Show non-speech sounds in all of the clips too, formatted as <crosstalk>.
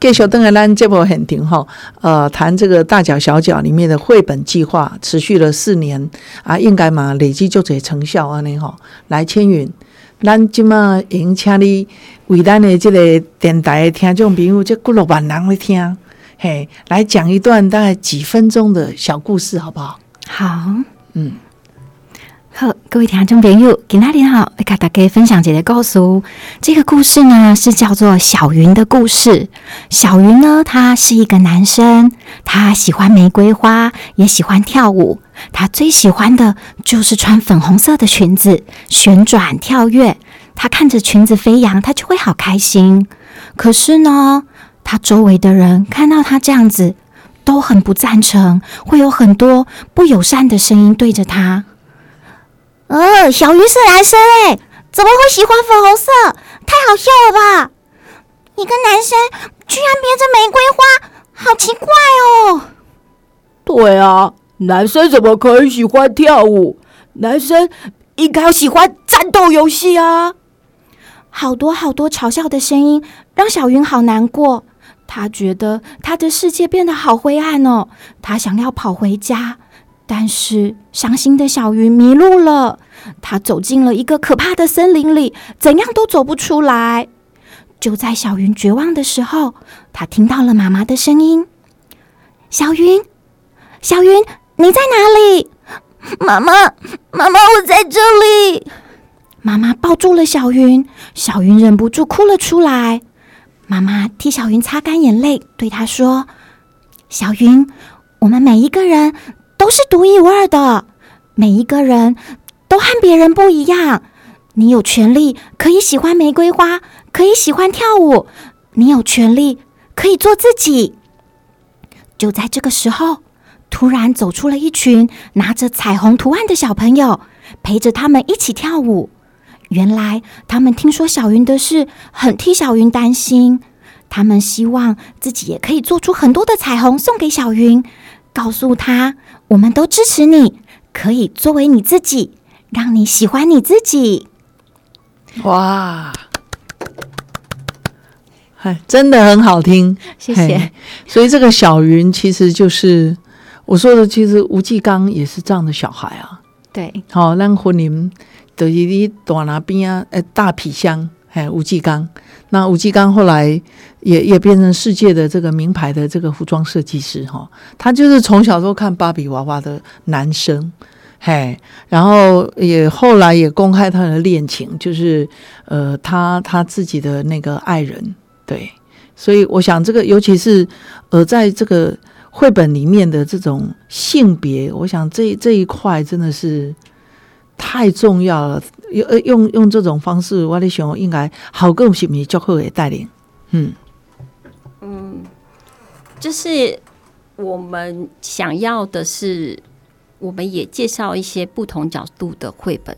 继续登来咱这部很停吼，呃，谈这个大脚小脚里面的绘本计划，持续了四年啊，应该嘛累积就这成效安尼吼。来，千云，咱即马迎请你为咱的这个电台的听众朋友，这几落万人来听，嘿，来讲一段大概几分钟的小故事，好不好？好，嗯。好，各位听众朋友，今天好，我跟大家分享一个故事。这个故事呢是叫做小云的故事。小云呢，他是一个男生，他喜欢玫瑰花，也喜欢跳舞。他最喜欢的就是穿粉红色的裙子，旋转跳跃。他看着裙子飞扬，他就会好开心。可是呢，他周围的人看到他这样子，都很不赞成，会有很多不友善的声音对着他。呃，小鱼是男生哎，怎么会喜欢粉红色？太好笑了吧！一个男生居然别着玫瑰花，好奇怪哦。对啊，男生怎么可以喜欢跳舞？男生应该要喜欢战斗游戏啊！好多好多嘲笑的声音，让小云好难过。他觉得他的世界变得好灰暗哦。他想要跑回家。但是伤心的小云迷路了，他走进了一个可怕的森林里，怎样都走不出来。就在小云绝望的时候，他听到了妈妈的声音：“小云，小云，你在哪里？”“妈妈，妈妈，我在这里。”妈妈抱住了小云，小云忍不住哭了出来。妈妈替小云擦干眼泪，对她说：“小云，我们每一个人。”都是独一无二的，每一个人都和别人不一样。你有权利可以喜欢玫瑰花，可以喜欢跳舞，你有权利可以做自己。就在这个时候，突然走出了一群拿着彩虹图案的小朋友，陪着他们一起跳舞。原来他们听说小云的事，很替小云担心，他们希望自己也可以做出很多的彩虹送给小云。告诉他，我们都支持你，可以作为你自己，让你喜欢你自己。哇，哎，真的很好听，谢谢。所以这个小云其实就是我说的，其实吴继刚也是这样的小孩啊。对，好，那婚姻等于你大那边啊，呃，大皮箱，哎，吴继刚。那吴继刚后来也也变成世界的这个名牌的这个服装设计师哈，他就是从小都看芭比娃娃的男生，嘿，然后也后来也公开他的恋情，就是呃他他自己的那个爱人，对，所以我想这个尤其是呃在这个绘本里面的这种性别，我想这这一块真的是。太重要了，用用用这种方式，我的想应该好更是咪足好的带领。嗯嗯，就是我们想要的是，我们也介绍一些不同角度的绘本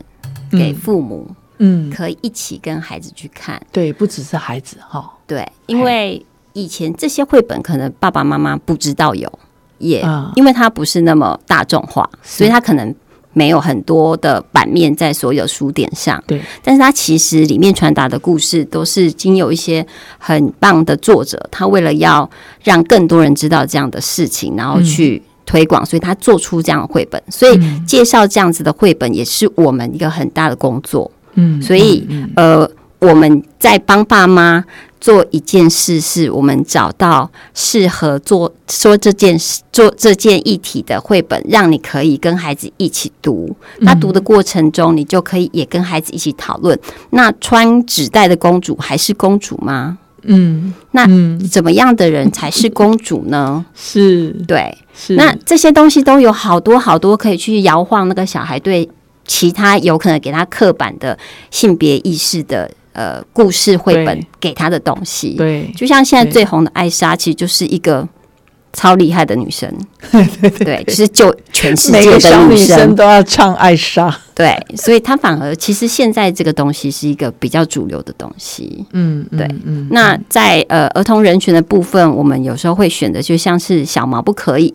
给父母，嗯，可以一起跟孩子去看。对，不只是孩子哈。对，因为以前这些绘本可能爸爸妈妈不知道有，也因为它不是那么大众化，所以他可能。没有很多的版面在所有书点上，对，但是它其实里面传达的故事都是经有一些很棒的作者，他为了要让更多人知道这样的事情，然后去推广，所以他做出这样的绘本。所以介绍这样子的绘本也是我们一个很大的工作。嗯，所以呃，我们在帮爸妈。做一件事，是我们找到适合做说这件事、做这件议题的绘本，让你可以跟孩子一起读。那读的过程中，你就可以也跟孩子一起讨论。那穿纸袋的公主还是公主吗？嗯，那怎么样的人才是公主呢？<laughs> 是对，是那这些东西都有好多好多可以去摇晃那个小孩对其他有可能给他刻板的性别意识的。呃，故事绘本给他的东西，对，就像现在最红的艾莎，其实就是一个超厉害的女生，对 <laughs> 对，就是救全世界的女生。都要唱艾莎，对，所以她反而其实现在这个东西是一个比较主流的东西，嗯，对，嗯，那在呃儿童人群的部分，我们有时候会选择就像是小毛不可以，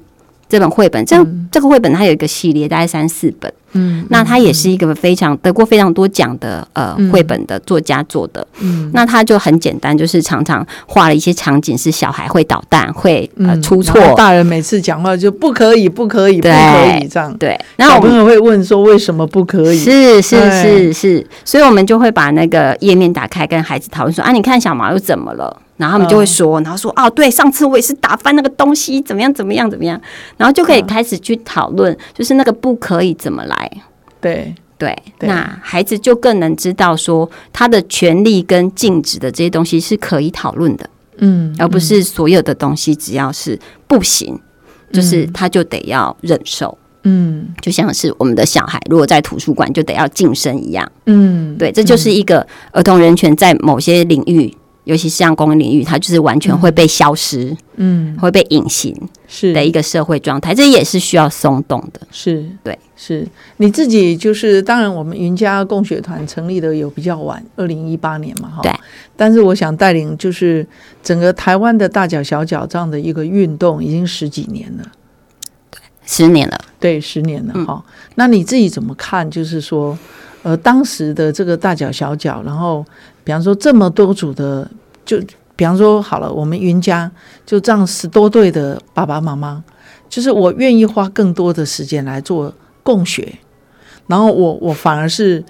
这本绘本，这、这个绘本它有一个系列，大概三四本。嗯，那它也是一个非常得过非常多奖的呃绘本的作家做的。嗯，那它就很简单，就是常常画了一些场景是小孩会捣蛋，会呃嗯出错。大人每次讲话就不可以，不可以，不可以这样。对，然后小我们朋友会问说为什么不可以？是是是是，所以我们就会把那个页面打开，跟孩子讨论说啊，你看小毛又怎么了？然后他们就会说，然后说哦，对，上次我也是打翻那个东西，怎么样怎么样。怎么样，然后就可以开始去讨论，就是那个不可以怎么来。对，对，对。那孩子就更能知道说他的权利跟禁止的这些东西是可以讨论的，嗯，而不是所有的东西只要是不行，就是他就得要忍受。嗯。就像是我们的小孩，如果在图书馆就得要晋升一样。嗯，对，这就是一个儿童人权在某些领域，尤其是像公共领域，它就是完全会被消失、嗯会被隐形是的一个社会状态，这也是需要松动的。是，对，是你自己就是，当然我们云家共学团成立的有比较晚，二零一八年嘛，哈，对。但是我想带领就是整个台湾的大脚小脚这样的一个运动，已经十几年了。十年了，对，十年了嗯哈、那你自己怎么看？就是说，呃，当时的这个大脚小脚，然后比方说这么多组的，就比方说好了，我们云家就这样十多对的爸爸妈妈，就是我愿意花更多的时间来做共学，然后我我反而是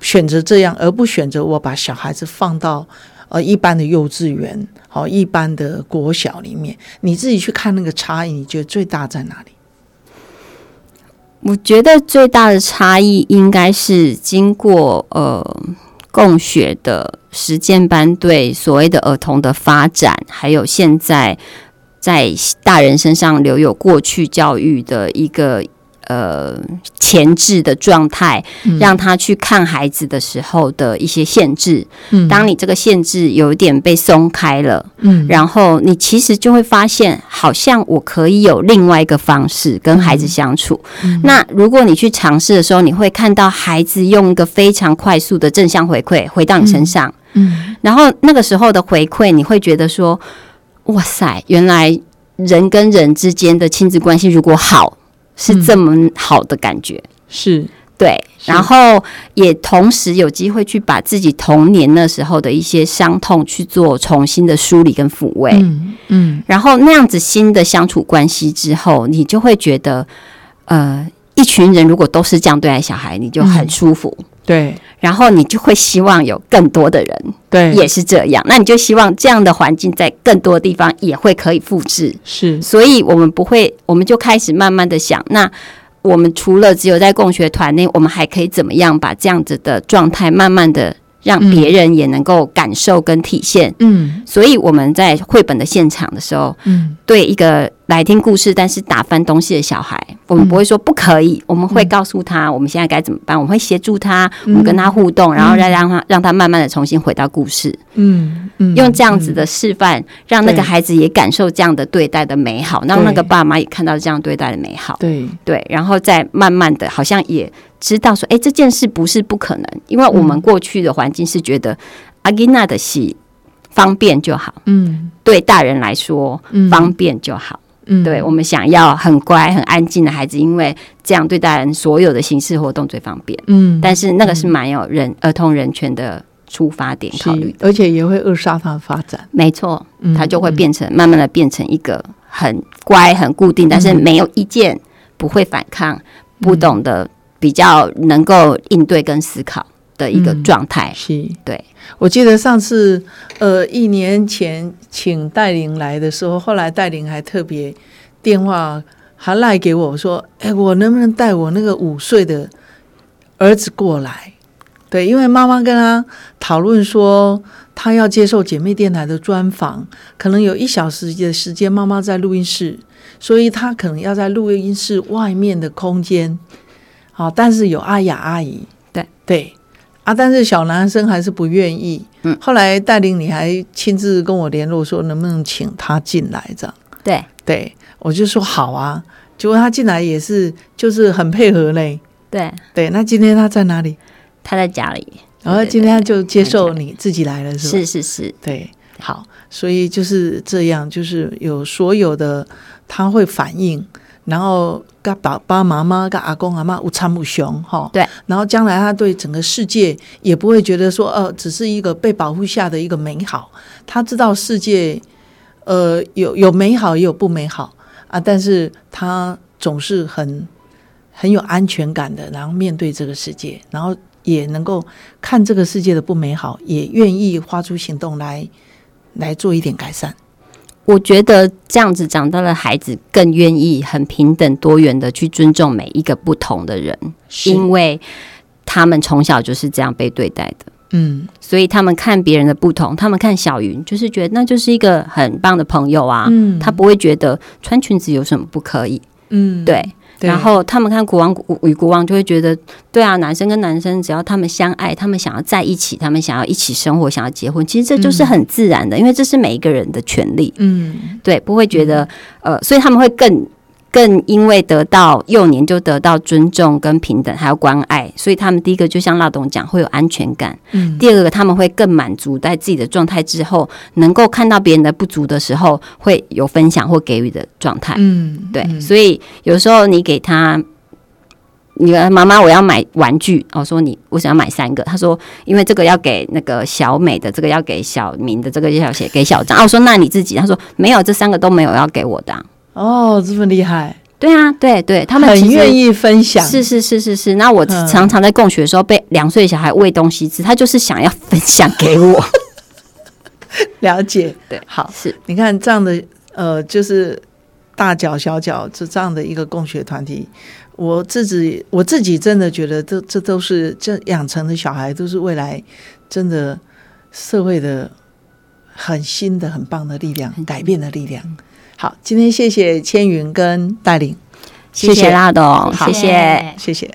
选择这样，而不选择我把小孩子放到。呃，一般的幼稚园，好、一般的国小里面，你自己去看那个差异，你觉得最大在哪里？我觉得最大的差异应该是经过呃共学的实践班对所谓的儿童的发展，还有现在在大人身上留有过去教育的一个呃前置的状态，让他去看孩子的时候的一些限制。嗯。当你这个限制有一点被松开了，嗯。然后你其实就会发现，好像我可以有另外一个方式跟孩子相处。那如果你去尝试的时候，你会看到孩子用一个非常快速的正向回馈回到你身上，嗯。然后那个时候的回馈，你会觉得说：“哇塞，原来人跟人之间的亲子关系如果好，是这么好的感觉。是。对，是。然后也同时有机会去把自己童年那时候的一些伤痛去做重新的梳理跟抚慰，嗯嗯。然后那样子新的相处关系之后，你就会觉得，呃，一群人如果都是这样对待小孩，你就很舒服。对。然后你就会希望有更多的人对。也是这样，那你就希望这样的环境在更多地方也会可以复制。是。所以我们不会，我们就开始慢慢的想，那我们除了只有在共学团内，我们还可以怎么样把这样子的状态慢慢的让别人也能够感受跟体现。嗯。所以我们在绘本的现场的时候，嗯。对一个来听故事但是打翻东西的小孩，我们不会说不可以，我们会告诉他我们现在该怎么办，我们会协助他，我们跟他互动，然后再让他让他慢慢的重新回到故事，嗯嗯用这样子的示范，让那个孩子也感受这样的对待的美好，让那个爸妈也看到这样对待的美好，对。对，然后再慢慢的，好像也知道说，哎，这件事不是不可能，因为我们过去的环境是觉得阿吉娜的戏方便就好，嗯。对大人来说嗯。方便就好。嗯。对我们想要很乖、很安静的孩子，因为这样对大人所有的形式活动最方便。嗯。但是那个是蛮有人儿童人权的出发点考虑的，而且也会扼杀他的发展，没错，嗯它就会变成慢慢的变成一个很乖、很固定，但是没有意见、不会反抗、不懂得比较能够应对跟思考的一个嗯状态。是。对，我记得上次呃一年前请戴玲来的时候，后来戴玲还特别电话还赖给我说：“哎，我能不能带我那个五岁的儿子过来？”对，因为妈妈跟他讨论说，他要接受姐妹电台的专访，可能有一小时的时间，妈妈在录音室，所以他可能要在录音室外面的空间，好，但是有阿雅阿姨，对。对啊，但是小男生还是不愿意。嗯后来带领你还亲自跟我联络说，能不能请他进来这样。对，对我就说好啊，结果他进来也是就是很配合嘞。对，对，那今天他在哪里？他在家里，然后今天他就接受你自己来了，是吧？是是是，对，好，所以就是这样，就是有所有的他会反应，然后跟爸爸妈妈、跟阿公阿妈无参无雄哈，对，然后将来他对整个世界也不会觉得说，呃，只是一个被保护下的一个美好，他知道世界，呃，有有美好也有不美好。啊，但是他总是很很有安全感的，然后面对这个世界，然后也能够看这个世界的不美好，也愿意花出行动来来做一点改善。我觉得这样子长大的孩子更愿意很平等多元的去尊重每一个不同的人，因为他们从小就是这样被对待的。嗯，所以他们看别人的不同，他们看小云就是觉得那就是一个很棒的朋友啊，嗯。他不会觉得穿裙子有什么不可以，嗯，对。对然后他们看国王与国王就会觉得，对啊，男生跟男生只要他们相爱，他们想要在一起，他们想要一起生活，想要结婚，其实这就是很自然的，因为这是每一个人的权利。嗯对，不会觉得呃，所以他们会更更因为得到幼年就得到尊重跟平等，还有关爱，所以他们第一个就像辣董讲，会有安全感；嗯第二个他们会更满足在自己的状态之后，能够看到别人的不足的时候，会有分享或给予的状态。嗯，对，嗯所以有时候你给他。你的妈妈，我要买玩具。我说你为什么要买三个？他说因为这个要给那个小美的，这个要给小明的，这个要写给小张。啊，我说那你自己？他说没有，这三个都没有要给我的啊、哦，这么厉害，对啊，对对，他们很愿意分享，是是是是是。那我嗯常常在供学的时候被两岁小孩喂东西吃，他就是想要分享给我。<laughs> 了解。对好，是你看这样的呃，就是大脚小脚这这样的一个供学团体，我自己我自己真的觉得这这都是这养成的小孩，都是未来真的社会的很新的、很棒的力量，改变的力量。好，今天谢谢千云跟戴琳，谢谢拉董，好谢谢。谢谢。